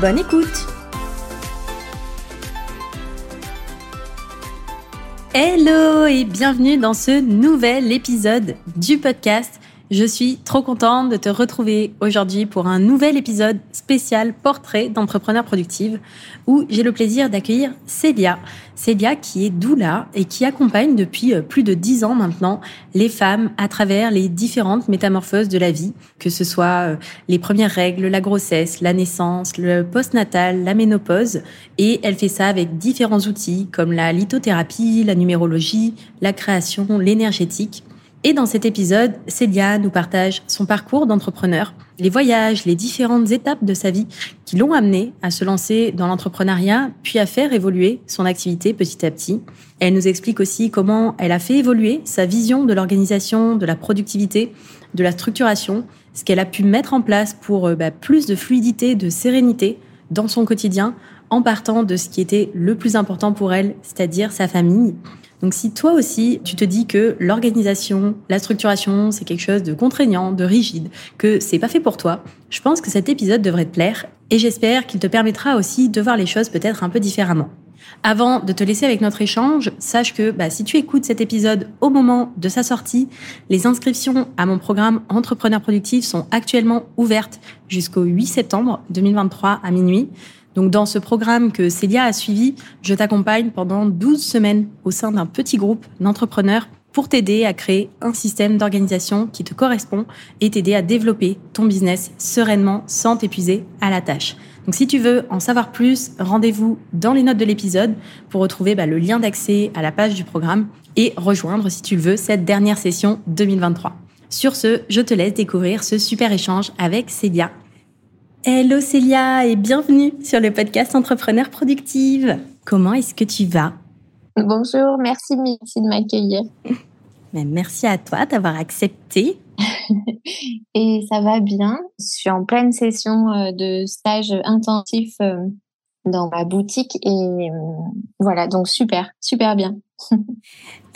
Bonne écoute. Hello et bienvenue dans ce nouvel épisode du podcast je suis trop contente de te retrouver aujourd'hui pour un nouvel épisode spécial portrait d'entrepreneur productive où j'ai le plaisir d'accueillir Célia. Célia qui est doula et qui accompagne depuis euh, plus de dix ans maintenant les femmes à travers les différentes métamorphoses de la vie, que ce soit euh, les premières règles, la grossesse, la naissance, le postnatal, la ménopause. Et elle fait ça avec différents outils comme la lithothérapie, la numérologie, la création, l'énergétique. Et dans cet épisode, Célia nous partage son parcours d'entrepreneur, les voyages, les différentes étapes de sa vie qui l'ont amenée à se lancer dans l'entrepreneuriat, puis à faire évoluer son activité petit à petit. Elle nous explique aussi comment elle a fait évoluer sa vision de l'organisation, de la productivité, de la structuration, ce qu'elle a pu mettre en place pour euh, bah, plus de fluidité, de sérénité dans son quotidien, en partant de ce qui était le plus important pour elle, c'est-à-dire sa famille. Donc si toi aussi, tu te dis que l'organisation, la structuration, c'est quelque chose de contraignant, de rigide, que c'est pas fait pour toi, je pense que cet épisode devrait te plaire et j'espère qu'il te permettra aussi de voir les choses peut-être un peu différemment. Avant de te laisser avec notre échange, sache que bah, si tu écoutes cet épisode au moment de sa sortie, les inscriptions à mon programme Entrepreneur Productif sont actuellement ouvertes jusqu'au 8 septembre 2023 à minuit. Donc dans ce programme que Célia a suivi, je t'accompagne pendant 12 semaines au sein d'un petit groupe d'entrepreneurs pour t'aider à créer un système d'organisation qui te correspond et t'aider à développer ton business sereinement sans t'épuiser à la tâche. Donc si tu veux en savoir plus, rendez-vous dans les notes de l'épisode pour retrouver bah, le lien d'accès à la page du programme et rejoindre, si tu le veux, cette dernière session 2023. Sur ce, je te laisse découvrir ce super échange avec Célia Hello Célia et bienvenue sur le podcast Entrepreneur Productive. Comment est-ce que tu vas? Bonjour, merci merci de m'accueillir. merci à toi d'avoir accepté. et ça va bien? Je suis en pleine session euh, de stage intensif euh, dans ma boutique et euh, voilà, donc super, super bien.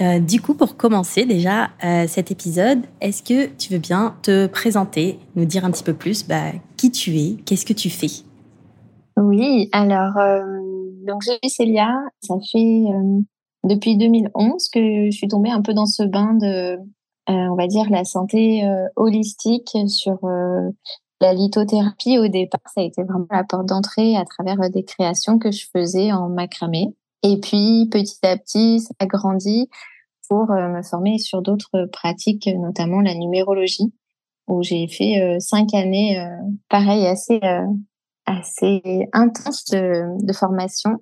Euh, du coup, pour commencer déjà euh, cet épisode, est-ce que tu veux bien te présenter, nous dire un petit peu plus bah, qui tu es, qu'est-ce que tu fais? Oui, alors, euh, donc je suis Célia, ça fait depuis 2011 que je suis tombée un peu dans ce bain de, on va dire, la santé holistique sur la lithothérapie. Au départ, ça a été vraiment la porte d'entrée à travers des créations que je faisais en macramé. Et puis, petit à petit, ça a grandi pour euh, me former sur d'autres pratiques, notamment la numérologie, où j'ai fait euh, cinq années, euh, pareil, assez, assez intenses de, de formation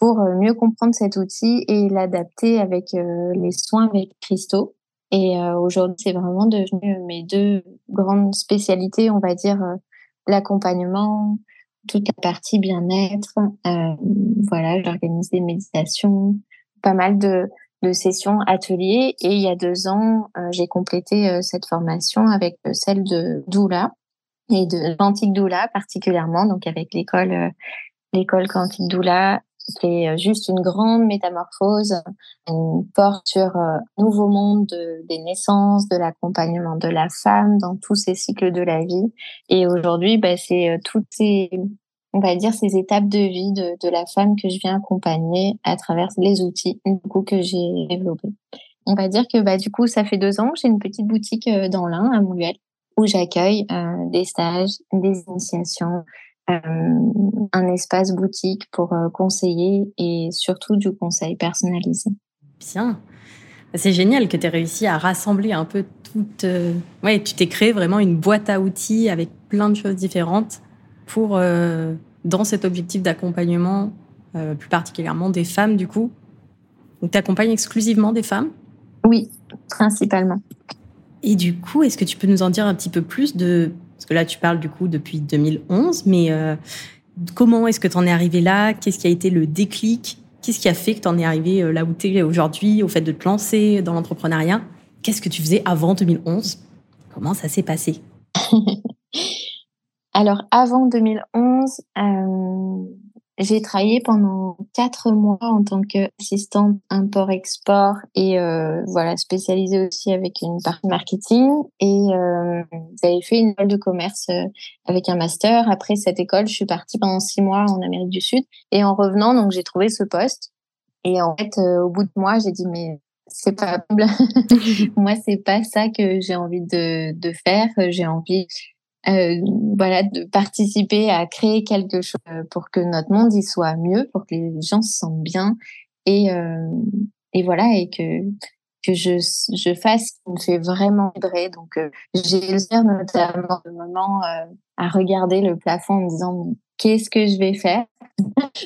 pour mieux comprendre cet outil et l'adapter avec les soins avec cristaux. Et aujourd'hui, c'est vraiment devenu mes deux grandes spécialités, on va dire, l'accompagnement, toute la partie bien-être. Euh, voilà, j'organise des méditations, pas mal de, de, sessions ateliers. Et il y a deux ans, euh, j'ai complété euh, cette formation avec euh, celle de doula et de quantique doula particulièrement, donc avec l'école l'école quantique doula qui est juste une grande métamorphose, une porte sur un nouveau monde des naissances, de l'accompagnement de la femme dans tous ces cycles de la vie. Et aujourd'hui, bah, c'est toutes ces, on va dire, ces étapes de vie de, la femme que je viens accompagner à travers les outils que j'ai développés. On va dire que bah, du coup, ça fait deux ans que j'ai une petite boutique euh, dans l'Ain, à Montluel, où j'accueille euh, des stages, des initiations, euh, un espace boutique pour euh, conseiller et surtout du conseil personnalisé. Bien. C'est génial que tu aies réussi à rassembler un peu toute. Euh, ouais, tu t'es créé vraiment une boîte à outils avec plein de choses différentes pour, dans cet objectif d'accompagnement, plus particulièrement des femmes, du coup. Donc, tu accompagnes exclusivement des femmes? Oui, principalement. Et du coup, est-ce que tu peux nous en dire un petit peu plus de parce que là, tu parles du coup depuis 2011, mais euh, comment est-ce que tu en es arrivé là? Qu'est-ce qui a été le déclic? Qu'est-ce qui a fait que tu en es arrivé là où tu es aujourd'hui, au fait de te lancer dans l'entrepreneuriat? Qu'est-ce que tu faisais avant 2011 Comment ça s'est passé? Alors, avant 2011, euh, j'ai travaillé pendant quatre mois en tant qu'assistante import-export et euh, voilà spécialisée aussi avec une partie marketing. Et euh, j'avais fait une école de commerce euh, avec un master. Après cette école, je suis partie pendant six mois en Amérique du Sud. Et en revenant, donc j'ai trouvé ce poste. Et en fait, euh, au bout de moi, j'ai dit mais c'est pas moi c'est pas ça que j'ai envie de, de faire. J'ai envie euh, voilà, de participer à créer quelque chose pour que notre monde y soit mieux, pour que les gens se sentent bien et euh, et voilà et que que je je fasse ce qui me fait vraiment vibrer. Donc euh, j'ai le notamment le moment euh, à regarder le plafond en me disant qu'est-ce que je vais faire.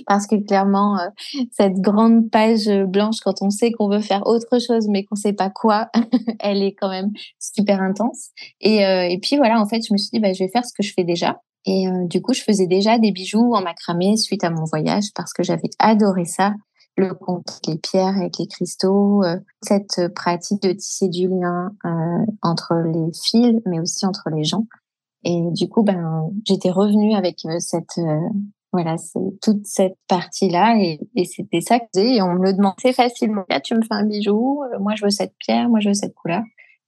Parce que clairement euh, cette grande page blanche quand on sait qu'on veut faire autre chose mais qu'on sait pas quoi elle est quand même super intense. Et, euh, et puis voilà en fait je me suis dit bah, je vais faire ce que je fais déjà. Et euh, du coup je faisais déjà des bijoux en macramé suite à mon voyage parce que j'avais adoré ça le compte les pierres avec les cristaux cette pratique de tisser du lien entre les fils mais aussi entre les gens et du coup, ben, j'étais revenue avec cette, voilà, c'est toute cette partie-là et, et c'était ça que et on me le demandait facilement. Là, tu me fais un bijou, euh, moi je veux cette pierre, moi je veux cette couleur.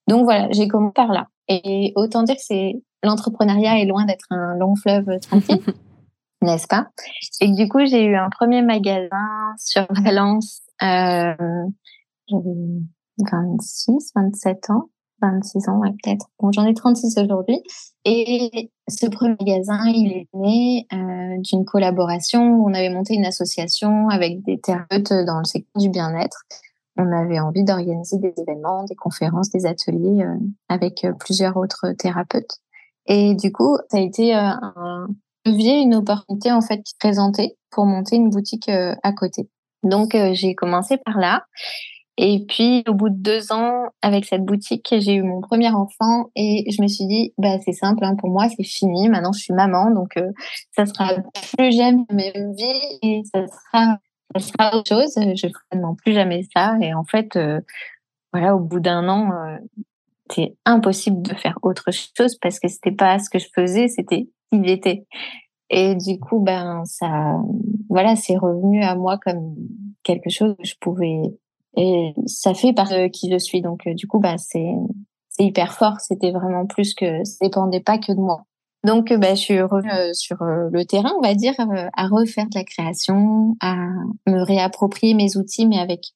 Donc voilà, j'ai commencé par là. Et autant dire que c'est l'entrepreneuriat est loin d'être un long fleuve tranquille, n'est-ce pas? Et du coup, j'ai eu un premier magasin sur Valence. Euh, j'avais 26, 27 ans. 26 ans, ouais, peut-être. Bon, j'en ai 36 aujourd'hui. Et ce premier magasin, il est né euh, d'une collaboration où on avait monté une association avec des thérapeutes dans le secteur du bien-être. On avait envie d'organiser des événements, des conférences, des ateliers euh, avec euh, plusieurs autres thérapeutes. Et du coup, ça a été un levier, une opportunité en fait présentait pour monter une boutique à côté. Donc, j'ai commencé par là. Et puis, au bout de deux ans, avec cette boutique, j'ai eu mon premier enfant et je me suis dit, bah, c'est simple, hein, pour moi, c'est fini. Maintenant, je suis maman, donc euh, ça sera plus jamais même vie et ça sera, ça sera autre chose. Je ferai plus jamais ça. Et en fait, euh, voilà, au bout d'un an, euh, c'est impossible de faire autre chose parce que c'était pas ce que je faisais, c'était qui j'étais. Et du coup, ben, ça, voilà, c'est revenu à moi comme quelque chose que je pouvais et ça fait partie de qui je suis. Donc, euh, du coup, bah, c'est, hyper fort. C'était vraiment plus que, ça dépendait pas que de moi. Donc, bah, je suis revenue euh, sur euh, le terrain, on va dire, à refaire de la création, à me réapproprier mes outils, mais avec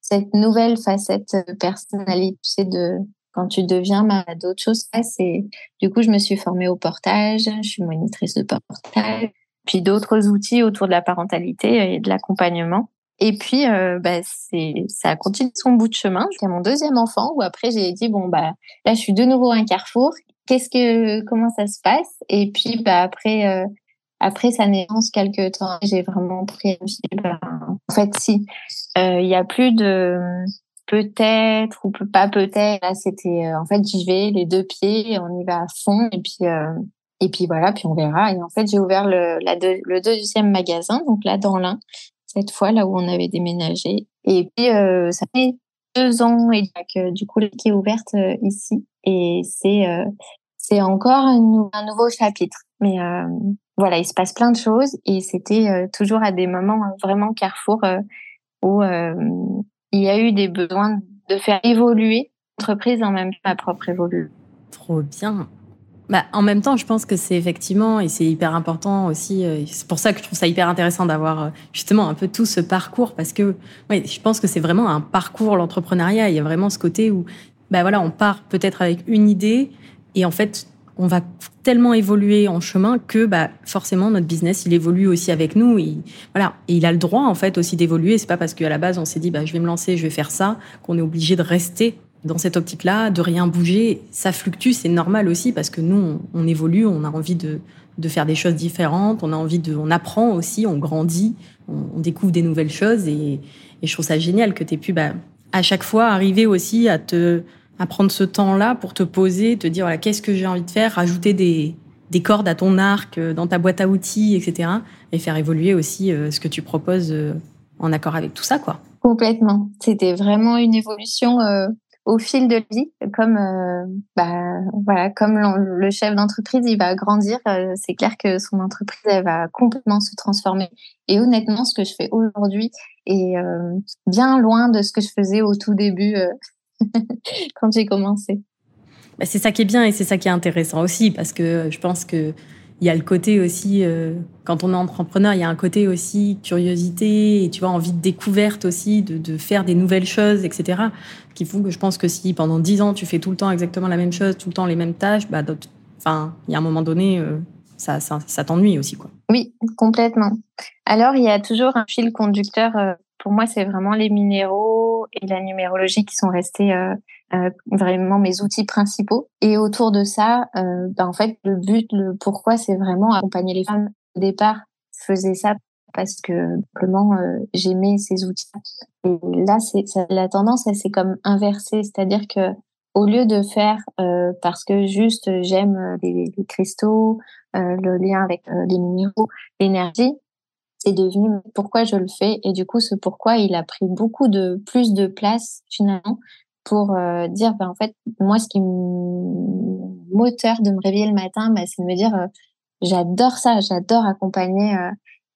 cette nouvelle facette personnalité, tu sais, de quand tu deviens malade d'autres choses. C'est du coup, je me suis formée au portage, je suis monitrice de portage, puis d'autres outils autour de la parentalité et de l'accompagnement. Et puis, euh, bah, c'est, ça a continué son bout de chemin jusqu'à mon deuxième enfant, où après j'ai dit bon bah là je suis de nouveau à un carrefour. Qu'est-ce que, comment ça se passe? Et puis bah après, euh, après sa naissance, quelques temps, j'ai vraiment pris. Bah, en fait, si euh, il y a plus de peut-être ou pas peut-être. Là, c'était euh, en fait j'y vais les deux pieds, on y va à fond et puis. et puis voilà, puis on verra. Et en fait, j'ai ouvert le, deuxième magasin, donc là dans l'un, cette fois là où on avait déménagé. Et puis euh, ça fait deux ans et que du coup qui est ouverte euh, ici et c'est euh, c'est encore un, nouveau chapitre. Mais voilà, il se passe plein de choses et c'était toujours à des moments vraiment carrefour où il y a eu des besoins de faire évoluer l'entreprise en même temps ma propre évolution. Trop bien. Bah, en même temps, je pense que c'est effectivement, et c'est hyper important aussi, euh, c'est pour ça que je trouve ça hyper intéressant d'avoir euh, justement un peu tout ce parcours, parce que ouais, je pense que c'est vraiment un parcours, l'entrepreneuriat. Il y a vraiment ce côté où bah voilà, on part peut-être avec une idée, et en fait, on va tellement évoluer en chemin que bah, forcément notre business il évolue aussi avec nous. Et voilà. Il a le droit en fait aussi d'évoluer. C'est pas parce qu'à la base on s'est dit bah je vais me lancer je vais faire ça qu'on est obligé de rester dans cette optique-là, de rien bouger, ça fluctue, c'est normal aussi parce que nous, on, évolue, on a envie de, de, faire des choses différentes, on a envie de, on apprend aussi, on grandit, on, découvre des nouvelles choses et, je trouve ça génial que tu aies pu, bah, à chaque fois, arriver aussi à te, à prendre ce temps-là pour te poser, te dire voilà, qu'est-ce que j'ai envie de faire, rajouter des, des cordes à ton arc dans ta boîte à outils, etc. Et faire évoluer aussi ce que tu proposes en accord avec tout ça, quoi. Complètement. C'était vraiment une évolution au fil de vie, comme euh, bah, voilà, comme le chef d'entreprise, il va grandir, euh, c'est clair que son entreprise va complètement se transformer. Et honnêtement, ce que je fais aujourd'hui est euh, bien loin de ce que je faisais au tout début quand j'ai commencé. Bah, c'est ça qui est bien et c'est ça qui est intéressant aussi parce que je pense que il y a le côté aussi, euh, quand on est entrepreneur, il y a un côté aussi curiosité et tu vois, envie de découverte aussi, de, faire des nouvelles choses, etc. Qui font que je pense que si pendant dix ans, tu fais tout le temps exactement la même chose, tout le temps les mêmes tâches, bah, enfin, il y a un moment donné, euh, ça t'ennuie aussi, quoi. Oui, complètement. Alors, il y a toujours un fil conducteur. Euh, pour moi, c'est vraiment les minéraux et la numérologie qui sont restés euh, vraiment mes outils principaux. Et autour de ça, euh, ben en fait, le but, le pourquoi, c'est vraiment accompagner les femmes. Au départ, je faisais ça parce que simplement euh, j'aimais ces outils. Et là, c'est la tendance, elle s'est comme inversée, c'est-à-dire que au lieu de faire euh, parce que juste j'aime les, les, cristaux, le lien avec les minéraux, l'énergie, c'est devenu pourquoi je le fais. Et du coup, ce pourquoi, il a pris beaucoup de plus de place finalement pour euh, dire, ben, en fait, moi, ce qui moteur de me réveiller le matin, ben, c'est de me dire, euh, j'adore ça, j'adore accompagner euh,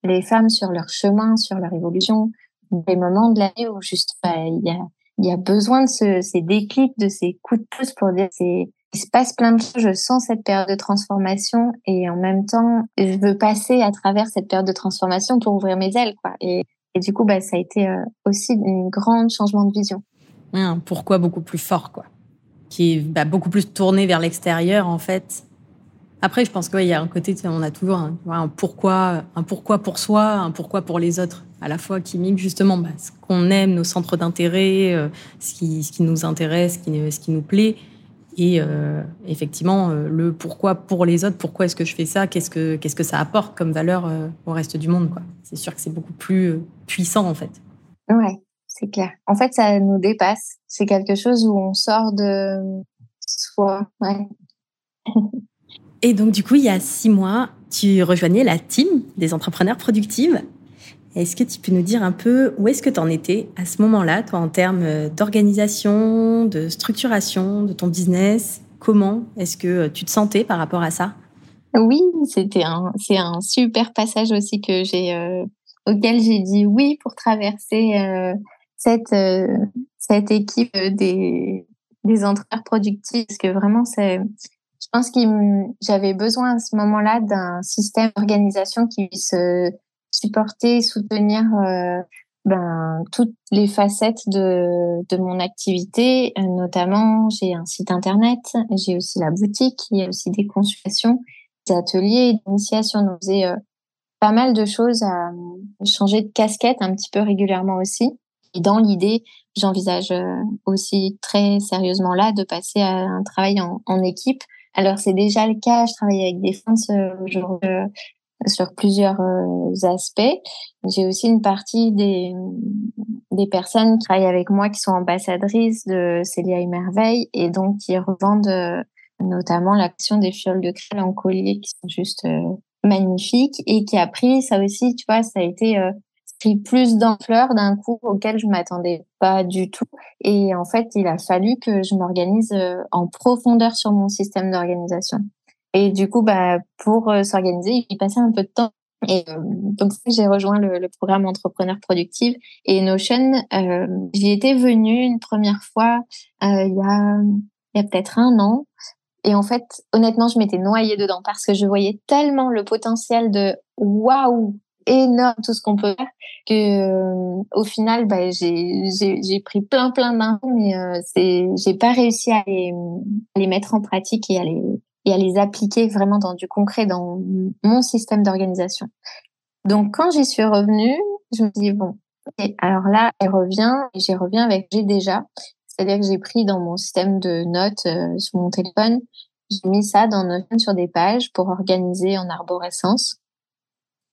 les femmes sur leur chemin, sur leur évolution, des moments de l'année où juste, ben, il y a, besoin de ce, ces déclics, de ces coups de pouce pour dire, il se passe plein de choses, je sens cette période de transformation et en même temps, je veux passer à travers cette période de transformation pour ouvrir mes ailes, quoi. Et, du coup, ça a été aussi un grand changement de vision un pourquoi beaucoup plus fort, quoi, qui est bah, beaucoup plus tourné vers l'extérieur, en fait. Après, je pense qu'il y a un côté, on a toujours un, pourquoi, un pourquoi pour soi, un pourquoi pour les autres, à la fois qui mime justement bah, ce qu'on aime, nos centres d'intérêt, euh, ce, qui, nous intéresse, ce qui, nous plaît, et euh, effectivement euh, le pourquoi pour les autres, pourquoi est-ce que je fais ça, qu'est-ce que ça apporte comme valeur au reste du monde. C'est sûr que c'est beaucoup plus puissant en fait. Ouais, c'est clair. En fait, ça nous dépasse. C'est quelque chose où on sort de soi. Et donc, du coup, il y a six mois, tu rejoignais la team des entrepreneurs productives. Est-ce que tu peux nous dire un peu où est-ce que tu en étais à ce moment-là, toi, en termes d'organisation, de structuration de ton business? Comment est-ce que tu te sentais par rapport à ça? Oui, c'était un, c'est un super passage aussi que j'ai, euh, auquel j'ai dit oui pour traverser euh, cette, euh, cette équipe des, des entrepreneurs productifs parce que vraiment, c'est, je pense que j'avais besoin à ce moment-là d'un système d'organisation qui puisse euh, supporter, soutenir euh, ben, toutes les facettes de, de mon activité. Notamment, j'ai un site internet, j'ai aussi la boutique, il y a aussi des consultations, des ateliers, d'initiation. Donc, j'ai pas mal de choses à changer de casquette un petit peu régulièrement aussi. Et dans l'idée, j'envisage euh, aussi très sérieusement là de passer à un travail en, équipe. Alors c'est déjà le cas, je travaille avec des fonds euh, sur plusieurs euh, aspects. J'ai aussi une partie des, des personnes qui travaillent avec moi qui sont ambassadrices de Célia et Merveille et donc qui revendent notamment l'action des fioles de crêle en collier qui sont juste magnifiques et qui a pris ça aussi, tu vois, ça a été plus d'ampleur d'un coup auquel je m'attendais pas du tout. Et en fait, il a fallu que je m'organise euh, en profondeur sur mon système d'organisation. Et du coup, bah, pour euh, s'organiser, il passait un peu de temps. Et euh, donc, j'ai rejoint le, programme Entrepreneur Productive et Notion. J'y étais venue une première fois il y a, y a peut-être un an. Et en fait, honnêtement, je m'étais noyée dedans parce que je voyais tellement le potentiel de waouh, énorme tout ce qu'on peut faire que euh, au final bah, j'ai pris plein plein d'infos mais euh, c'est j'ai pas réussi à les, mettre en pratique et à les à les appliquer vraiment dans du concret dans mon système d'organisation. Donc quand j'y suis revenue, je me dis bon alors là elle revient et j'y reviens avec j'ai déjà c'est-à-dire que j'ai pris dans mon système de notes euh, sur mon téléphone, j'ai mis ça dans Notion sur des pages pour organiser en arborescence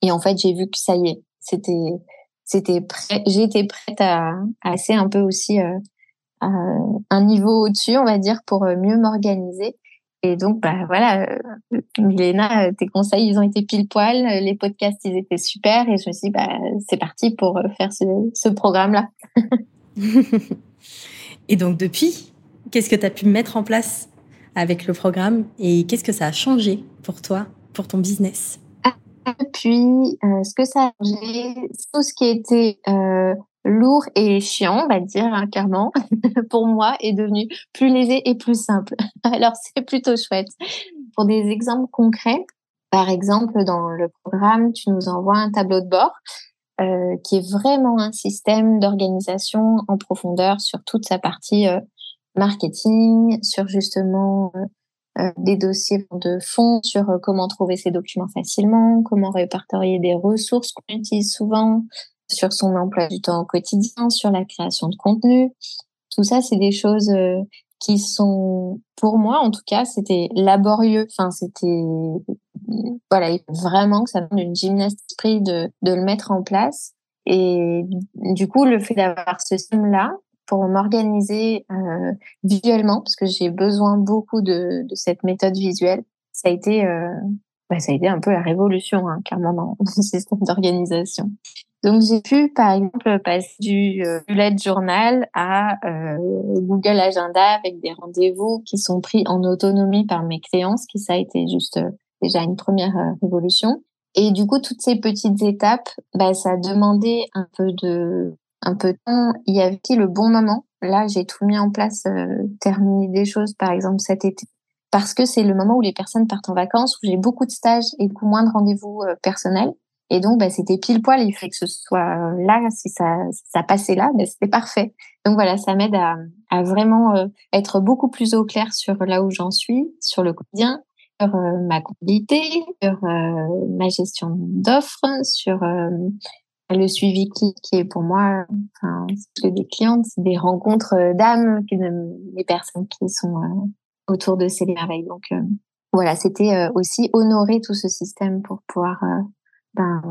et en fait, j'ai vu que ça y est, c'était, c'était prêt. J'étais prête à, assez un peu aussi euh, un niveau au-dessus, on va dire, pour euh, mieux m'organiser. Et donc, bah voilà, euh, Milena, tes conseils, ils ont été pile poil. Les podcasts, ils étaient super. Et je me suis dit, bah, c'est parti pour faire ce, ce programme-là. et donc, depuis, qu'est-ce que tu as pu mettre en place avec le programme et qu'est-ce que ça a changé pour toi, pour ton business? Depuis, euh, ce que ça a changé, tout ce qui était euh, lourd et chiant, on va dire, hein, clairement, pour moi, est devenu plus léger et plus simple. Alors, c'est plutôt chouette. Pour des exemples concrets, par exemple, dans le programme, tu nous envoies un tableau de bord euh, qui est vraiment un système d'organisation en profondeur sur toute sa partie euh, marketing, sur justement des dossiers de fond, sur euh, comment trouver ces documents facilement, comment répertorier des ressources qu'on utilise souvent, sur son emploi du temps au quotidien, sur la création de contenu. Tout ça, c'est des choses qui sont, pour moi en tout cas, c'était laborieux. Enfin, c'était voilà, vraiment que ça demande une gymnastique de, de le mettre en place. Et du coup, le fait d'avoir ce système-là, pour m'organiser euh, visuellement, parce que j'ai besoin beaucoup de, cette méthode visuelle. Ça a été, euh, bah, ça a été un peu la révolution, hein, clairement, dans mon système d'organisation. Donc, j'ai pu, par exemple, passer du euh, bullet journal à Google Agenda avec des rendez-vous qui sont pris en autonomie par mes clients, ce qui ça a été juste déjà une première révolution. Et du coup, toutes ces petites étapes, bah, ça a demandé un peu de un peu de temps. Il y avait le bon moment. Là, j'ai tout mis en place, euh, terminé des choses, par exemple cet été, parce que c'est le moment où les personnes partent en vacances, où j'ai beaucoup de stages et beaucoup moins de rendez-vous euh, personnels. Et donc, bah, c'était pile poil. Il fallait que ce soit là, si ça, ça passait là, bah, c'était parfait. Donc voilà, ça m'aide à, à vraiment euh, être beaucoup plus au clair sur là où j'en suis, sur le quotidien, sur euh, ma comptabilité, sur ma gestion d'offres, sur le suivi qui, qui est pour moi, enfin, c'est des clientes, c'est des rencontres euh, d'âmes, des personnes qui sont euh, autour de ces merveilles. Donc euh, voilà, c'était aussi honorer tout ce système pour pouvoir ben,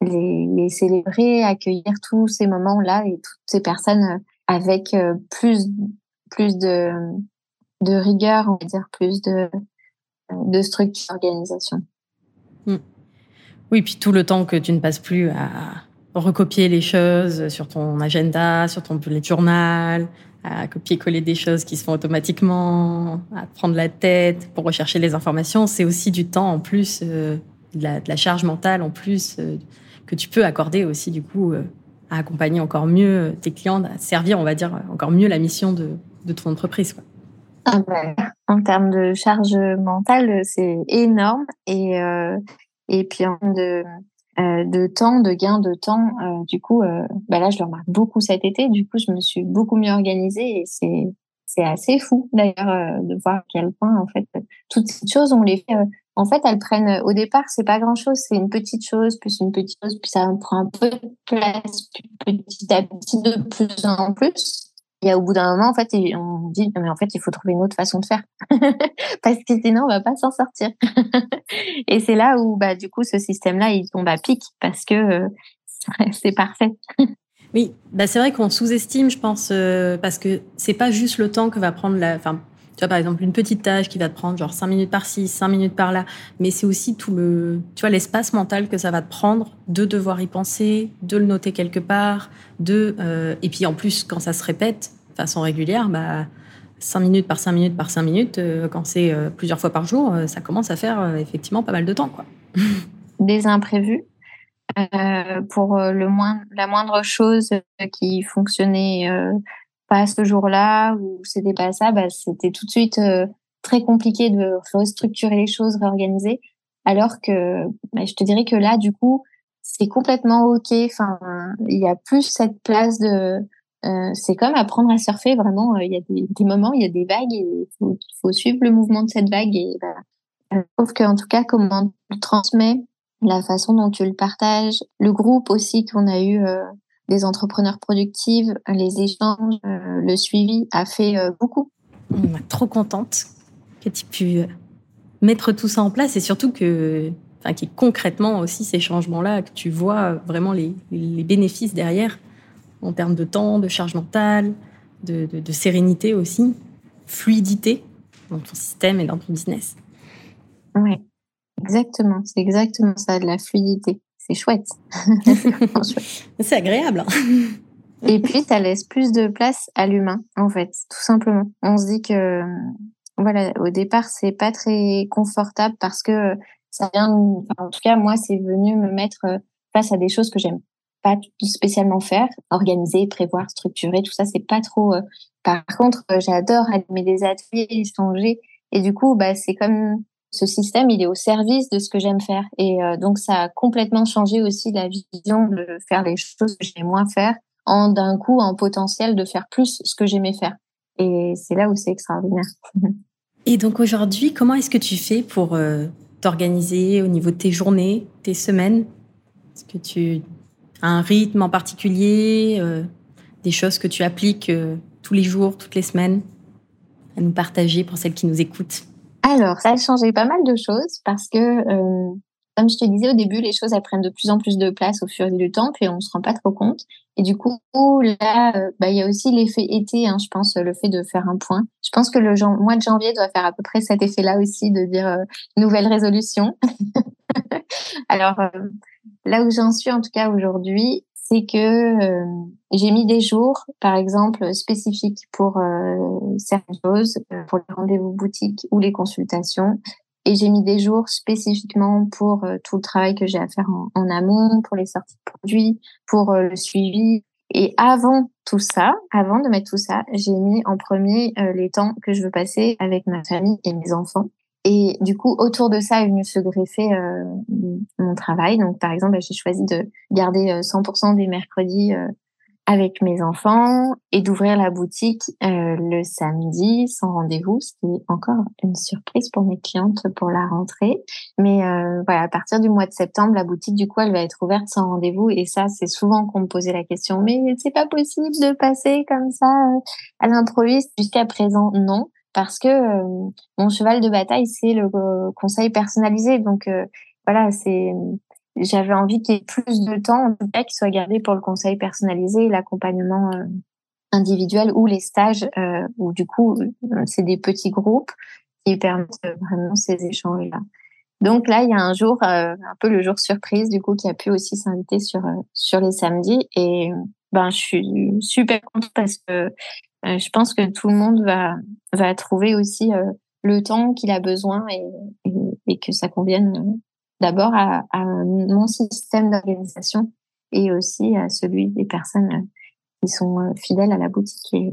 les, les, célébrer, accueillir tous ces moments-là et toutes ces personnes avec plus plus de de rigueur, on va dire, plus de de structure d'organisation. Mmh. Oui, puis tout le temps que tu ne passes plus à recopier les choses sur ton agenda, sur ton bullet journal, à copier-coller des choses qui se font automatiquement, à prendre la tête pour rechercher les informations, c'est aussi du temps en plus, euh, de, la, charge mentale en plus euh, que tu peux accorder aussi du coup euh, à accompagner encore mieux tes clients, à servir, on va dire, encore mieux la mission de, de ton entreprise. Quoi. Ah ben, en termes de charge mentale, c'est énorme et et puis en de euh, de temps, de gain de temps. Euh, du coup, euh, bah là, je le remarque beaucoup cet été. Du coup, je me suis beaucoup mieux organisée et c'est c'est assez fou d'ailleurs de voir à quel point en fait toutes ces choses on les fait. en fait, elles prennent au départ, c'est pas grand chose, c'est une petite chose plus une petite chose, puis ça prend un peu de place, petit à petit de plus en plus. Et au bout d'un moment, en fait, on dit, mais en fait, il faut trouver une autre façon de faire. Parce que sinon, on va pas s'en sortir. et c'est là où, bah, du coup, ce système-là, il tombe à pic parce que euh, c'est parfait. oui, bah, c'est vrai qu'on sous-estime, je pense, euh, parce que c'est pas juste le temps que va prendre la, vois, par exemple, une petite tâche qui va te prendre genre 5 minutes par-ci, 5 minutes par-là, mais c'est aussi tout le, tu vois, l'espace mental que ça va te prendre de devoir y penser, de le noter quelque part, de, euh, et puis en plus, quand ça se répète de façon régulière, bah, 5 minutes par 5 minutes par 5 minutes, euh, quand c'est euh, plusieurs fois par jour, ça commence à faire effectivement pas mal de temps, quoi. Des imprévus. pour le moins, la moindre chose qui fonctionnait pas ce jour-là ou c'était pas ça, bah, c'était tout de suite très compliqué de restructurer les choses, réorganiser. Alors que bah, je te dirais que là, du coup, c'est complètement ok. Enfin, il y a plus cette place de. Euh, c'est comme apprendre à surfer. Vraiment, euh, il y a des, moments, il y a des vagues et il faut, faut, suivre le mouvement de cette vague. Et bah, je trouve qu'en tout cas, comment tu le transmets, la façon dont tu le partages, le groupe aussi qu'on a eu euh, des entrepreneurs productifs, les échanges, euh, le suivi a fait euh, beaucoup. Trop contente que tu pu mettre tout ça en place et surtout que enfin, concrètement aussi ces changements-là, que tu vois vraiment les, les, bénéfices derrière en termes de temps, de charge mentale, de, de, de sérénité aussi, fluidité. dans ton système et dans ton business. Oui, exactement. C'est exactement ça, de la fluidité. C'est chouette. c'est agréable. Hein. et puis, ça laisse plus de place à l'humain, en fait, tout simplement. On se dit que, voilà, au départ, c'est pas très confortable parce que ça vient, en tout cas, moi, c'est venu me mettre face à des choses que j'aime pas spécialement faire, organiser, prévoir, structurer, tout ça, c'est pas trop. Euh, par contre, j'adore animer des ateliers, échanger, et du coup, bah, c'est comme ce système, il est au service de ce que j'aime faire, et euh, donc ça a complètement changé aussi la vision de faire les choses que j'aimais moins faire, en d'un coup en potentiel de faire plus ce que j'aimais faire. Et c'est là où c'est extraordinaire. et donc aujourd'hui, comment est-ce que tu fais pour t'organiser au niveau de tes journées, tes semaines? Est-ce que tu un rythme en particulier, euh, des choses que tu appliques euh, tous les jours, toutes les semaines à nous partager pour celles qui nous écoutent? Alors, ça a changé pas mal de choses parce que, euh, comme je te disais au début, les choses prennent de plus en plus de place au fur et à mesure du temps, puis on se rend pas trop compte. Et du coup, là, bah, il y a aussi l'effet été, hein, je pense, le fait de faire un point. Je pense que le mois de janvier doit faire à peu près cet effet-là aussi, de dire nouvelle résolution. Alors, Là où j'en suis en tout cas aujourd'hui, c'est que euh, j'ai mis des jours, par exemple, spécifiques pour euh, certaines choses, euh, pour les rendez-vous boutiques ou les consultations. Et j'ai mis des jours spécifiquement pour tout le travail que j'ai à faire en, en, amont, pour les sorties de produits, pour le suivi. Et avant tout ça, avant de mettre tout ça, j'ai mis en premier les temps que je veux passer avec ma famille et mes enfants. Et du coup, autour de ça est venu se greffer euh, mon travail. Donc, par exemple, j'ai choisi de garder 100% euh, des mercredis euh, avec mes enfants et d'ouvrir la boutique euh, le samedi sans rendez-vous. C'était encore une surprise pour mes clientes pour la rentrée. Mais voilà, à partir du mois de septembre, la boutique, du coup, elle va être ouverte sans rendez-vous. Et ça, c'est souvent qu'on me posait la question, mais c'est pas possible de passer comme ça à l'improviste? Jusqu'à présent, non parce que euh, mon cheval de bataille c'est le euh, conseil personnalisé. Donc euh, voilà c'est j'avais envie qu'il y ait plus de temps en tout cas qui soit gardé pour le conseil personnalisé l'accompagnement individuel ou les stages où du coup c'est des petits groupes qui permettent vraiment ces échanges là donc là il y a un jour un peu le jour surprise du coup qui a pu aussi s'inviter sur sur les samedis. Et ben je suis super contente parce que euh, je pense que tout le monde va, trouver aussi euh, le temps qu'il a besoin et, que ça convienne euh, d'abord à, mon système d'organisation et aussi à celui des personnes qui sont fidèles à la boutique et,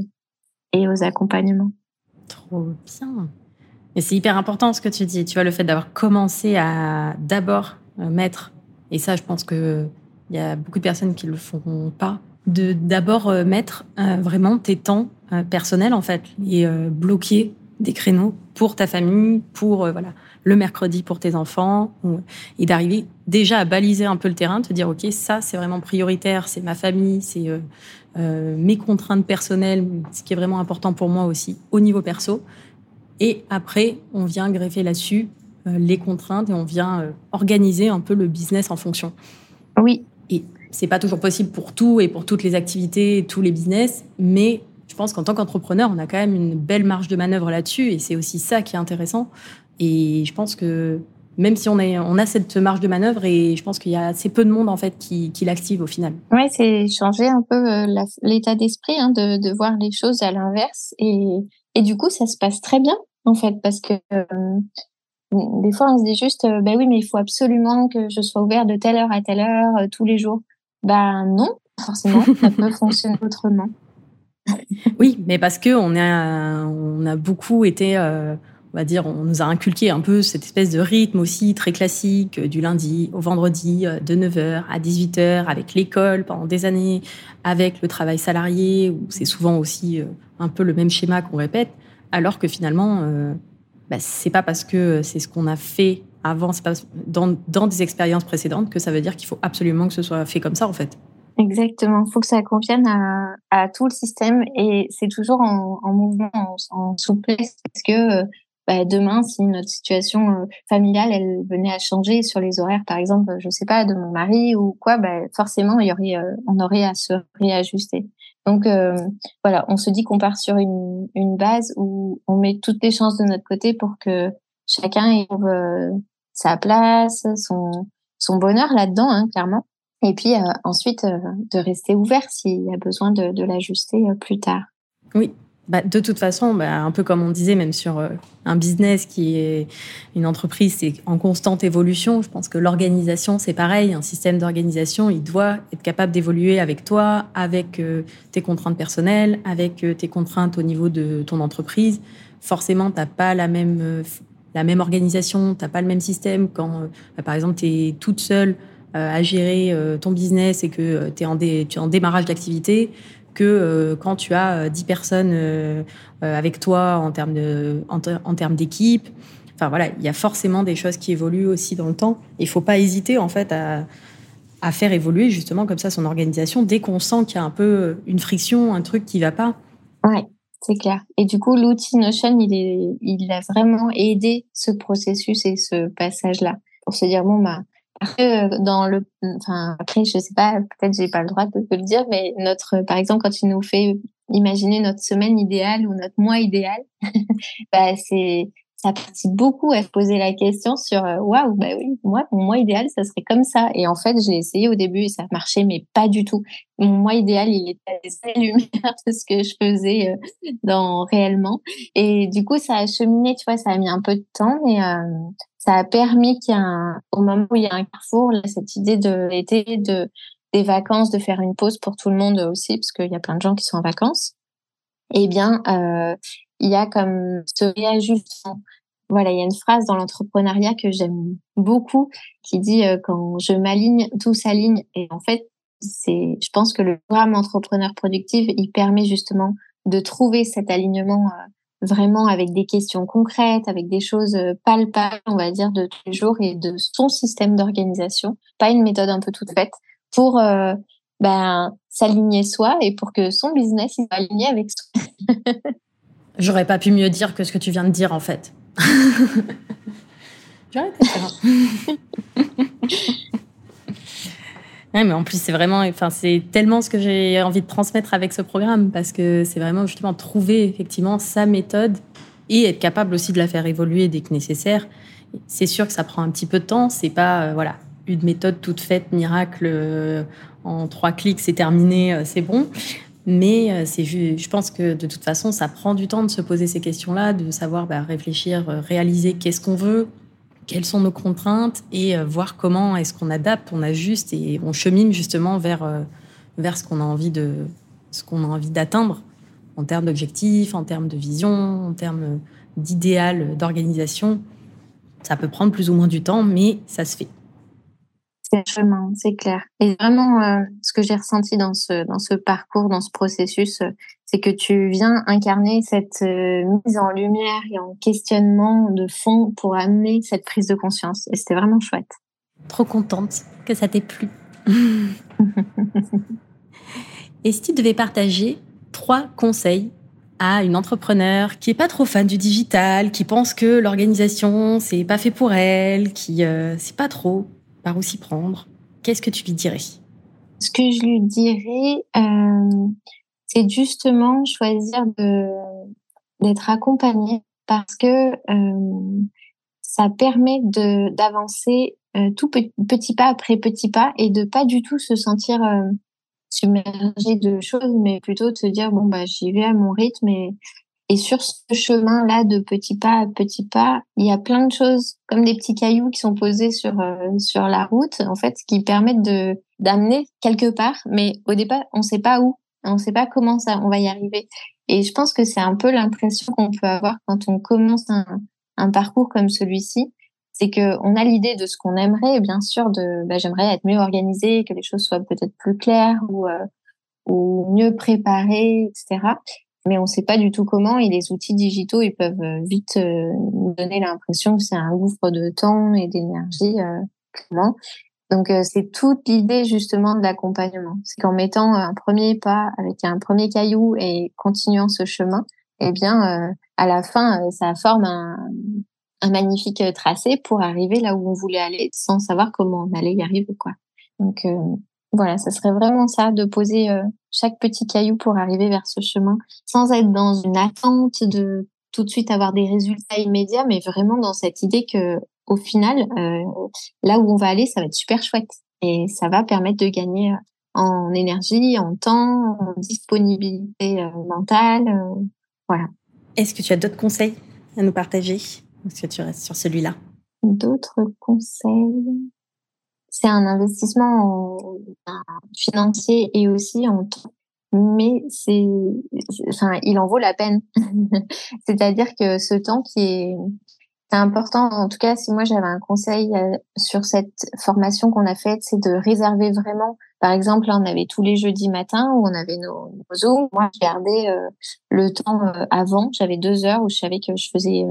et aux accompagnements. Trop bien. Et c'est hyper important ce que tu dis. Tu vois, le fait d'avoir commencé à d'abord mettre, et ça, je pense qu'il y a beaucoup de personnes qui ne le font pas, de d'abord mettre vraiment tes temps euh, personnel en fait et euh, bloquer des créneaux pour ta famille, pour euh, voilà le mercredi pour tes enfants et d'arriver déjà à baliser un peu le terrain, te dire ok ça c'est vraiment prioritaire, c'est ma famille, c'est mes contraintes personnelles, ce qui est vraiment important pour moi aussi au niveau perso. Et après on vient greffer là-dessus les contraintes et on vient organiser un peu le business en fonction. Oui. Et c'est pas toujours possible pour tout et pour toutes les activités, tous les business, mais je pense qu'en tant qu'entrepreneur, on a quand même une belle marge de manœuvre là-dessus et c'est aussi ça qui est intéressant. Et je pense que même si on, a cette marge de manœuvre et je pense qu'il y a assez peu de monde en fait qui, l'active au final. Oui, c'est changer un peu euh, l'état d'esprit hein, de, voir les choses à l'inverse et, du coup ça se passe très bien en fait parce que euh, des fois on se dit juste euh, ben oui mais il faut absolument que je sois ouvert de telle heure à telle heure tous les jours. Ben non, forcément, ça peut fonctionner autrement. oui, mais parce que on a, on a beaucoup été, euh, on va dire, on nous a inculqué un peu cette espèce de rythme aussi très classique euh, du lundi au vendredi euh, de 9h à 18h avec l'école pendant des années, avec le travail salarié où c'est souvent aussi un peu le même schéma qu'on répète, alors que finalement, bah, c'est pas parce que c'est ce qu'on a fait avant, c'est pas dans, dans des expériences précédentes que ça veut dire qu'il faut absolument que ce soit fait comme ça en fait. Exactement. Il faut que ça convienne à, tout le système et c'est toujours en, en mouvement, en, souplesse parce que bah, demain, si notre situation euh, familiale elle venait à changer sur les horaires, par exemple, je sais pas, de mon mari ou quoi, bah, forcément il y aurait, euh, on aurait à se réajuster. Donc voilà, on se dit qu'on part sur une, une base où on met toutes les chances de notre côté pour que chacun trouve sa place, son, bonheur là-dedans, hein, clairement. Et puis ensuite de rester ouvert s'il y a besoin de, l'ajuster plus tard. Oui, bah, de toute façon, bah, un peu comme on disait, même sur euh, un business qui est une entreprise, c'est en constante évolution. Je pense que l'organisation, c'est pareil. Un système d'organisation, il doit être capable d'évoluer avec toi, avec euh, tes contraintes personnelles, avec euh, tes contraintes au niveau de ton entreprise. Forcément, tu n'as pas la même, la même organisation, tu n'as pas le même système quand, bah, par exemple, tu es toute seule à gérer ton business et que tu es, en démarrage d'activité que euh, quand tu as 10 euh, personnes euh, avec toi en termes de, en, termes d'équipe. Enfin voilà, il y a forcément des choses qui évoluent aussi dans le temps. Il faut pas hésiter en fait à, à faire évoluer justement comme ça son organisation dès qu'on sent qu'il y a un peu une friction, un truc qui va pas. Ouais, c'est clair. Et du coup, l'outil Notion, il, est, il a vraiment aidé ce processus et ce passage-là pour se dire bon bah après, euh, dans le, enfin, après, je sais pas, peut-être j'ai pas le droit de, le dire, mais notre, par exemple, quand tu nous fais imaginer notre semaine idéale ou notre mois idéal, bah, c'est, ça participe beaucoup à se poser la question sur euh, waouh, bah oui, moi, mon mois idéal, ça serait comme ça. Et en fait, j'ai essayé au début et ça marchait, mais pas du tout. Mon mois idéal, il était à des lumière de ce que je faisais euh, dans réellement. Et du coup, ça a cheminé, tu vois, ça a mis un peu de temps, mais ça a permis qu'il moment où il y a un carrefour, cette idée de l'été, de des vacances, de faire une pause pour tout le monde aussi, parce qu'il y a plein de gens qui sont en vacances. Eh bien, euh, il y a comme ce réajustement. Voilà, il y a une phrase dans l'entrepreneuriat que j'aime beaucoup qui dit euh, quand je m'aligne, tout s'aligne. Et en fait, c'est, je pense que le programme entrepreneur productif, il permet justement de trouver cet alignement euh, vraiment avec des questions concrètes, avec des choses euh, palpables, on va dire, de tous les jours et de son système d'organisation, pas une méthode un peu toute faite, pour euh, ben, s'aligner soi et pour que son business soit aligné avec soi. J'aurais pas pu mieux dire que ce que tu viens de dire en fait. J'aurais Ouais, mais en plus, c'est vraiment, enfin, c'est tellement ce que j'ai envie de transmettre avec ce programme parce que c'est vraiment justement trouver effectivement sa méthode et être capable aussi de la faire évoluer dès que nécessaire. C'est sûr que ça prend un petit peu de temps. C'est pas, euh, voilà, une méthode toute faite, miracle, euh, en trois clics, c'est terminé, euh, c'est bon. Mais c'est, je pense que de toute façon, ça prend du temps de se poser ces questions-là, de savoir bah, réfléchir, réaliser qu'est-ce qu'on veut, quelles sont nos contraintes et euh, voir comment est-ce qu'on adapte, on ajuste et on chemine justement vers, euh, vers ce qu'on a envie de ce qu'on a envie d'atteindre en termes d'objectifs, en termes de vision, en termes d'idéal, d'organisation. Ça peut prendre plus ou moins du temps, mais ça se fait c'est chemin, c'est clair. Et vraiment, euh, ce que j'ai ressenti dans ce, dans ce parcours, dans ce processus, euh, c'est que tu viens incarner cette euh, mise en lumière et en questionnement de fond pour amener cette prise de conscience. Et c'était vraiment chouette. Trop contente que ça t'ait plu. et si tu devais partager trois conseils à une entrepreneur qui est pas trop fan du digital, qui pense que l'organisation c'est pas fait pour elle, qui c'est pas trop, par où s'y prendre Qu'est-ce que tu lui dirais? Ce que je lui dirais, euh, c'est justement choisir d'être accompagné parce que euh, ça permet d'avancer euh, tout petit, pas après petit pas et de pas du tout se sentir submergé de choses, mais plutôt de se dire bon bah j'y vais à mon rythme et et sur ce chemin-là de petit pas à petit pas, il y a plein de choses comme des petits cailloux qui sont posés sur euh, sur la route, en fait, qui permettent de d'amener quelque part. Mais au départ, on ne sait pas où, on ne sait pas comment ça, on va y arriver. Et je pense que c'est un peu l'impression qu'on peut avoir quand on commence un, un parcours comme celui-ci, c'est que on a l'idée de ce qu'on aimerait, bien sûr, de bah, j'aimerais être mieux organisé, que les choses soient peut-être plus claires ou euh, ou mieux préparées, etc mais on ne sait pas du tout comment. Et les outils digitaux, ils peuvent euh, vite euh, donner l'impression que c'est un gouffre de temps et d'énergie, euh, clairement. Donc c'est toute l'idée justement de l'accompagnement. C'est qu'en mettant un premier pas avec un premier caillou et continuant ce chemin, eh bien à la fin ça forme un, un, magnifique tracé pour arriver là où on voulait aller sans savoir comment on allait y arriver quoi. Donc voilà, ça serait vraiment ça de poser chaque petit caillou pour arriver vers ce chemin, sans être dans une attente de tout de suite avoir des résultats immédiats, mais vraiment dans cette idée que au final, euh, là où on va aller, ça va être super chouette. Et ça va permettre de gagner en énergie, en temps, en disponibilité mentale, voilà. Est-ce que tu as d'autres conseils à nous partager? Est-ce que tu restes sur celui-là? D'autres conseils? C'est un investissement financier et aussi en temps. Mais c'est, enfin, il en vaut la peine. C'est-à-dire que ce temps qui est, important. En tout cas, si moi j'avais un conseil euh, sur cette formation qu'on a faite, c'est de réserver vraiment. Par exemple, là, on avait tous les jeudis matins où on avait nos, nos zooms. Moi, je gardais euh, le temps euh, avant. J'avais deux heures où je savais que je faisais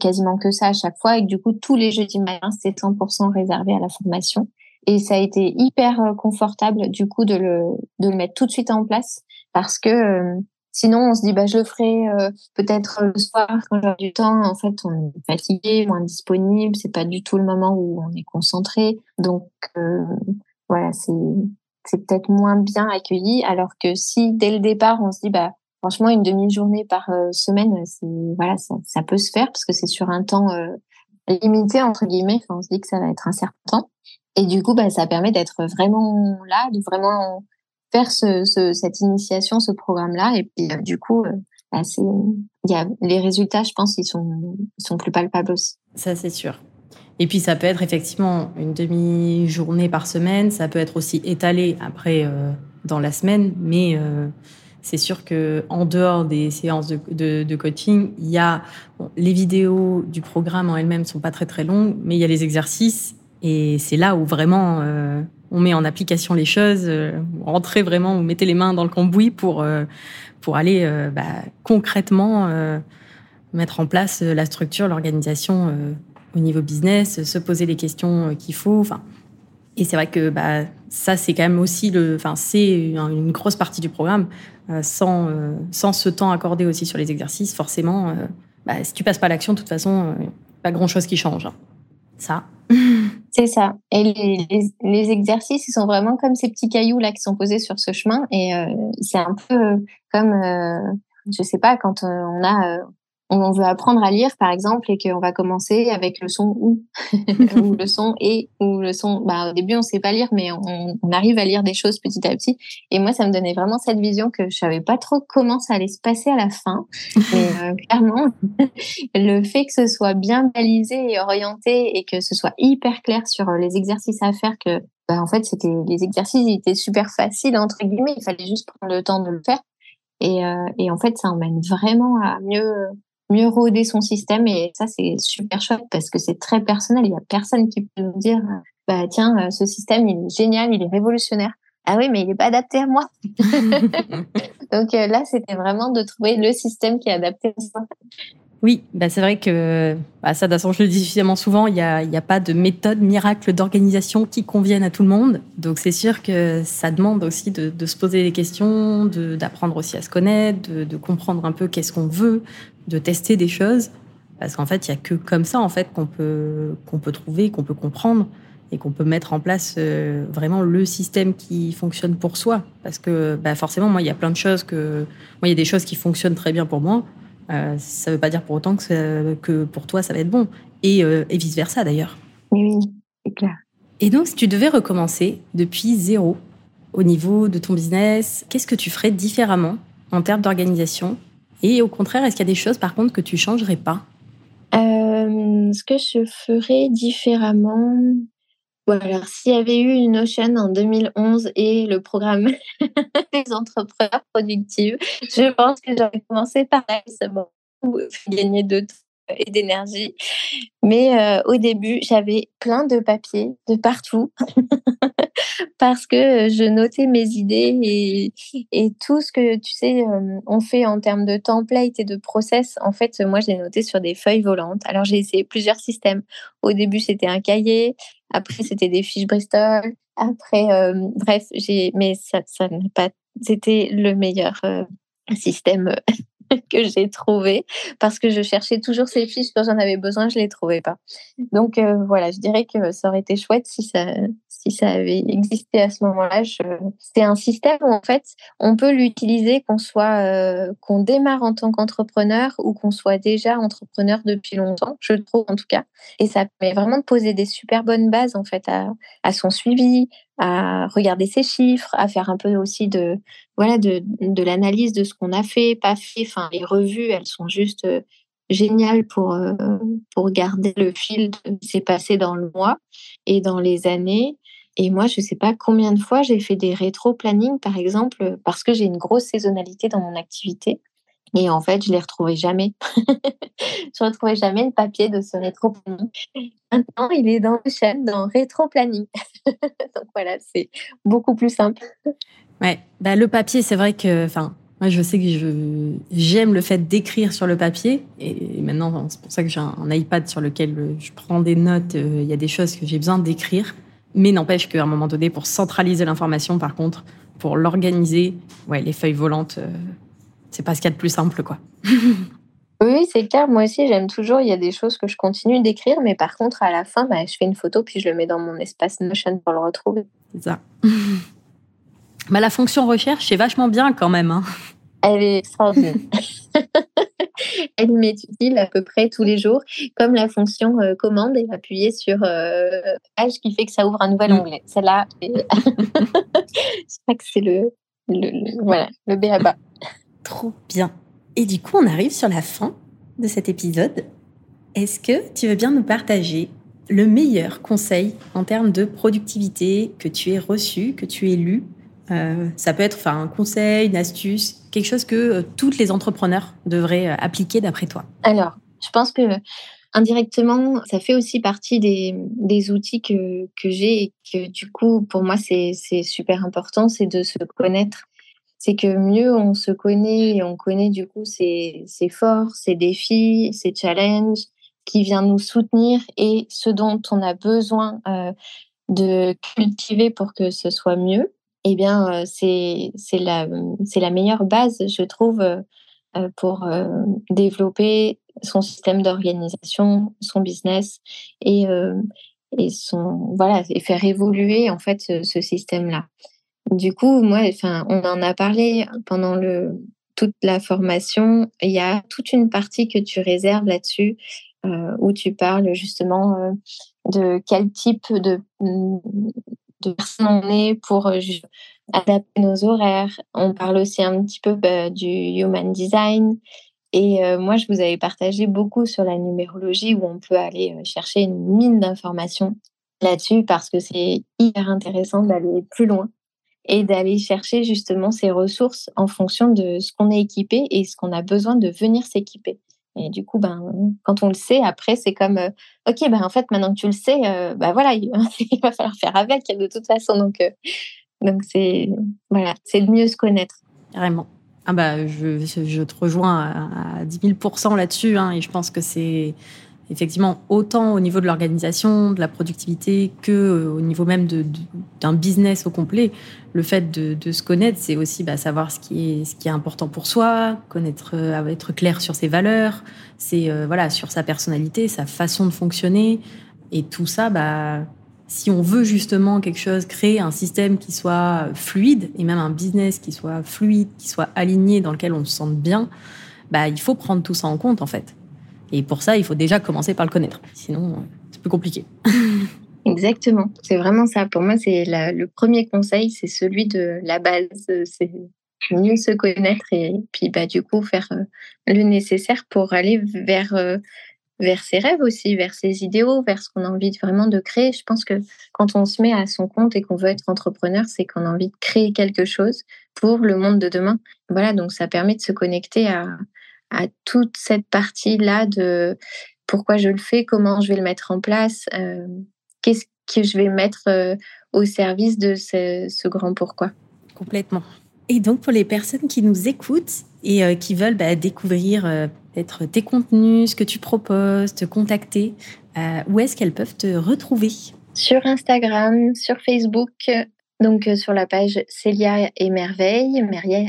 quasiment que ça à chaque fois. Et du coup, tous les jeudis matins, c'était 100% réservé à la formation. Et ça a été hyper confortable, du coup, de le, de le mettre tout de suite en place parce que Sinon, on se dit, bah, je le ferai euh, peut-être le soir quand j'aurai du temps. En fait, on est fatigué, moins disponible. C'est pas du tout le moment où on est concentré. Donc, euh, voilà, c'est c'est peut-être moins bien accueilli. Alors que si dès le départ, on se dit, bah, franchement, une demi-journée par euh, semaine, c'est voilà, ça, peut se faire parce que c'est sur un temps limité entre guillemets. Enfin, on se dit que ça va être un certain temps. Et du coup, bah, ça permet d'être vraiment là, de vraiment faire ce, cette initiation, ce programme-là. Et puis, euh, du coup, euh, bah, y a, les résultats, je pense, ils sont, ils sont plus palpables aussi. Ça, c'est sûr. Et puis, ça peut être effectivement une demi-journée par semaine. Ça peut être aussi étalé après euh, dans la semaine. Mais c'est sûr que en dehors des séances de, coaching, il y a les vidéos du programme en elles-mêmes sont pas très très longues, mais il y a les exercices. Et c'est là où vraiment on met en application les choses, euh, rentrez vraiment, vous mettez les mains dans le cambouis pour, euh, pour aller euh, bah, concrètement mettre en place la structure, l'organisation au niveau business, se poser les questions qu'il faut. Et c'est vrai que bah, ça, c'est quand même aussi le, enfin, c'est une grosse partie du programme. sans, sans ce temps accordé aussi sur les exercices, forcément, bah, si tu passes pas l'action, de toute façon, pas grand chose qui change. Hein. Ça. C'est ça. Et les, exercices, ils sont vraiment comme ces petits cailloux là qui sont posés sur ce chemin. Et euh, c'est un peu comme, euh, je sais pas, quand euh, on a on veut apprendre à lire, par exemple, et qu'on va commencer avec le son ou, ou le son et, ou le son. Bah, au début, on sait pas lire, mais on, on, arrive à lire des choses petit à petit. Et moi, ça me donnait vraiment cette vision que je savais pas trop comment ça allait se passer à la fin. Mais euh, clairement, le fait que ce soit bien balisé et orienté et que ce soit hyper clair sur les exercices à faire, que bah, en fait, c'était les exercices ils étaient super faciles entre guillemets. Il fallait juste prendre le temps de le faire. Et, euh, et en fait, ça emmène vraiment à mieux mieux rôder son système et ça c'est super chouette parce que c'est très personnel. Il y a personne qui peut nous dire bah tiens euh, ce système il est génial, il est révolutionnaire. Ah oui mais il est pas adapté à moi. Donc euh, là c'était vraiment de trouver le système qui est adapté à soi. Oui, bah c'est vrai que bah ça, façon, je le dis suffisamment souvent, il n'y a, y a pas de méthode miracle d'organisation qui convienne à tout le monde. Donc c'est sûr que ça demande aussi de, de se poser des questions, d'apprendre aussi à se connaître, de, de comprendre un peu qu'est-ce qu'on veut, de tester des choses. Parce qu'en fait, il n'y a que comme ça en fait qu'on peut, qu'on peut trouver, qu'on peut comprendre et qu'on peut mettre en place euh, vraiment le système qui fonctionne pour soi. Parce que bah forcément, moi, il y a plein de choses que... Moi, il y a des choses qui fonctionnent très bien pour moi euh, ça ne veut pas dire pour autant que, que, pour toi, ça va être bon. Et, euh, et vice-versa, d'ailleurs. Oui, c'est clair. Et donc, si tu devais recommencer depuis zéro au niveau de ton business, qu'est-ce que tu ferais différemment en termes d'organisation Et au contraire, est-ce qu'il y a des choses, par contre, que tu changerais pas? Euh, Ce que je ferais différemment, alors s'il y avait eu une Ocean en 2011 et le programme des entrepreneurs productifs, je pense que j'aurais commencé par là. Ça m'a gagner de temps et d'énergie. Mais euh, au début, j'avais plein de papiers de partout parce que je notais mes idées et, tout ce que, tu sais, euh, on fait en termes de template et de process. En fait, moi, j'ai noté sur des feuilles volantes. Alors, j'ai essayé plusieurs systèmes. Au début, c'était un cahier. Après, c'était des fiches Bristol. Après, euh, bref, j'ai, mais ça, ça n'a pas, c'était le meilleur système que j'ai trouvé parce que je cherchais toujours ces fiches quand j'en avais besoin, je les trouvais pas. Donc euh, voilà, je dirais que ça aurait été chouette si ça si ça avait existé à ce moment-là. C'est un système où en fait on peut l'utiliser qu'on soit euh, qu'on démarre en tant qu'entrepreneur ou qu'on soit déjà entrepreneur depuis longtemps, je trouve en tout cas. Et ça permet vraiment de poser des super bonnes bases en fait à, à son suivi, à regarder ses chiffres, à faire un peu aussi de voilà de, de l'analyse de ce qu'on a fait, pas fait. Enfin, les revues, elles sont juste euh, géniales pour euh, pour garder le fil de ce qui s'est passé dans le mois et dans les années. Et moi, je sais pas combien de fois j'ai fait des rétro-planning, par exemple, parce que j'ai une grosse saisonnalité dans mon activité. Et en fait, je les retrouvais jamais. je retrouvais jamais le papier de ce rétro-planning. Maintenant, il est dans le chaîne, dans rétro-planning. Donc voilà, c'est beaucoup plus simple. Ouais, bah, le papier, c'est vrai que, enfin, moi, je sais que je, j'aime le fait d'écrire sur le papier. Et maintenant, c'est pour ça que j'ai un, iPad sur lequel je prends des notes. Euh, il y a des choses que j'ai besoin d'écrire. Mais n'empêche qu'à un moment donné, pour centraliser l'information, par contre, pour l'organiser, ouais, les feuilles volantes, euh, c'est pas ce qu'il y a de plus simple, quoi. oui, c'est clair. Moi aussi, j'aime toujours. Il y a des choses que je continue d'écrire, mais par contre, à la fin, bah, je fais une photo puis je le mets dans mon espace Notion pour le retrouver. C'est ça. bah, la fonction recherche, c'est vachement bien quand même. Hein. Elle est extraordinaire. Elle m'est utile à peu près tous les jours, comme la fonction euh, commande et appuyer sur euh, page qui fait que ça ouvre un nouvel mm. onglet. Celle-là, je crois que c'est le, le, voilà, le B à bas. Trop bien. Et du coup, on arrive sur la fin de cet épisode. Est-ce que tu veux bien nous partager le meilleur conseil en termes de productivité que tu aies reçu, que tu aies lu? Euh, Ça peut être un conseil, une astuce, quelque chose que euh, tous les entrepreneurs devraient euh, appliquer d'après toi. Alors, je pense que indirectement, ça fait aussi partie des, des outils que, que j'ai et que du coup, pour moi, c'est super important, c'est de se connaître c'est que mieux on se connaît et on connaît du coup ses, forces, ses défis, ses challenges, qui vient nous soutenir et ce dont on a besoin euh, de cultiver pour que ce soit mieux, eh bien, euh, c'est la, la meilleure base, je trouve, euh, pour développer son système d'organisation, son business et, et, son, voilà, et faire évoluer en fait ce système-là. Du coup, moi, enfin, on en a parlé pendant le, toute la formation. Il y a toute une partie que tu réserves là-dessus, euh, où tu parles justement euh, de quel type de, de personne on est pour euh, adapter nos horaires. On parle aussi un petit peu bah, du human design. Et moi, je vous avais partagé beaucoup sur la numérologie où on peut aller chercher une mine d'informations là-dessus parce que c'est hyper intéressant d'aller plus loin et d'aller chercher justement ces ressources en fonction de ce qu'on est équipé et ce qu'on a besoin de venir s'équiper. Et du coup, ben, quand on le sait, après, c'est comme, euh, OK, ben, en fait, maintenant que tu le sais, euh, ben, voilà, il, va falloir faire avec de toute façon. Donc, euh, donc c'est, voilà, de mieux se connaître. Carrément. Ah bah, je, je te rejoins à, 10 000% là-dessus. Hein, et je pense que c'est effectivement autant au niveau de l'organisation, de la productivité, que euh, au niveau même d'un business au complet. Le fait de, se connaître, c'est aussi bah, savoir ce qui, est, ce qui est important pour soi, connaître, euh, être clair sur ses valeurs, c'est euh, voilà sur sa personnalité, sa façon de fonctionner, et tout ça, bah, si on veut justement quelque chose, créer un système qui soit fluide et même un business qui soit fluide, qui soit aligné, dans lequel on se sente bien, bah, il faut prendre tout ça en compte en fait. Et pour ça, il faut déjà commencer par le connaître. Sinon, c'est plus compliqué. Exactement. C'est vraiment ça. Pour moi, c'est le premier conseil, c'est celui de la base. C'est mieux se connaître et puis bah, du coup faire euh, le nécessaire pour aller vers, euh, vers ses rêves aussi, vers ses idéaux, vers ce qu'on a envie vraiment de créer. Je pense que quand on se met à son compte et qu'on veut être entrepreneur, c'est qu'on a envie de créer quelque chose pour le monde de demain. Voilà, donc ça permet de se connecter à, à toute cette partie-là de pourquoi je le fais, comment je vais le mettre en place, euh, qu'est-ce que je vais mettre euh, au service de ce, grand pourquoi. Complètement. Et donc pour les personnes qui nous écoutent et euh, qui veulent bah, découvrir peut-être tes contenus, ce que tu proposes, te contacter, où est-ce qu'elles peuvent te retrouver? Sur Instagram, sur Facebook, Donc sur la page Célia et Merveille,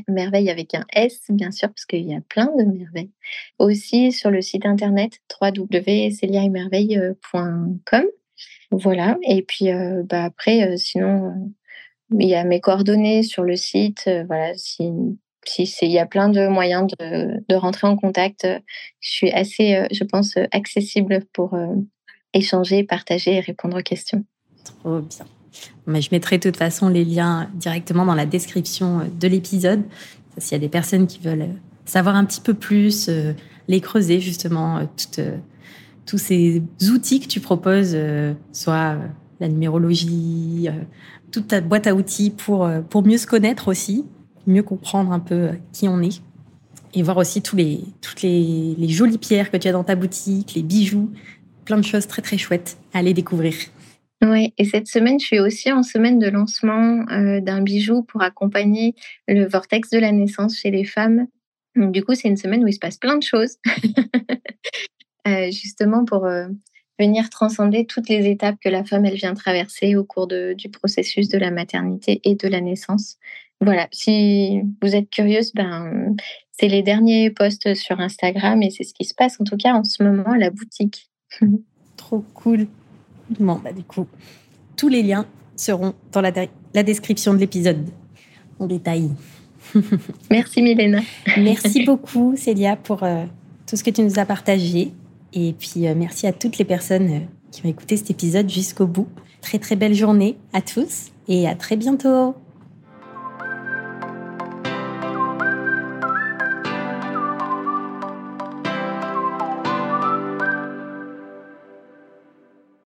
Merveille avec un S bien sûr parce qu'il y a plein de merveilles. Aussi sur le site internet www.celiaemerveille.com. Voilà. Et puis bah, après, sinon il y a mes coordonnées sur le site. voilà, si il y a plein de moyens de, de, rentrer en contact, je suis assez, je pense, accessible pour échanger, partager et répondre aux questions. Trop bien. Mais je mettrai de toute façon les liens directement dans la description de l'épisode. S'il y a des personnes qui veulent savoir un petit peu plus, euh, les creuser justement, euh, euh, tous ces outils que tu proposes, soit la numérologie, toute ta boîte à outils pour, pour mieux se connaître aussi, mieux comprendre un peu qui on est. Et voir aussi tous les, toutes les, les jolies pierres que tu as dans ta boutique, les bijoux, plein de choses très très chouettes à aller découvrir. Oui, et cette semaine, je suis aussi en semaine de lancement euh, d'un bijou pour accompagner le vortex de la naissance chez les femmes. du coup, c'est une semaine où il se passe plein de choses, euh, justement pour euh, venir transcender toutes les étapes que la femme elle vient traverser au cours du processus de la maternité et de la naissance. Voilà, si vous êtes curieuse, ben c'est les derniers posts sur Instagram et c'est ce qui se passe en tout cas en ce moment à la boutique. Trop cool. Bon, bah, du coup, tous les liens seront dans la, la description de l'épisode en détail. Merci Milena. merci beaucoup Célia pour euh, tout ce que tu nous as partagé. Et puis euh, merci à toutes les personnes euh, qui ont écouté cet épisode jusqu'au bout. Très très belle journée à tous et à très bientôt.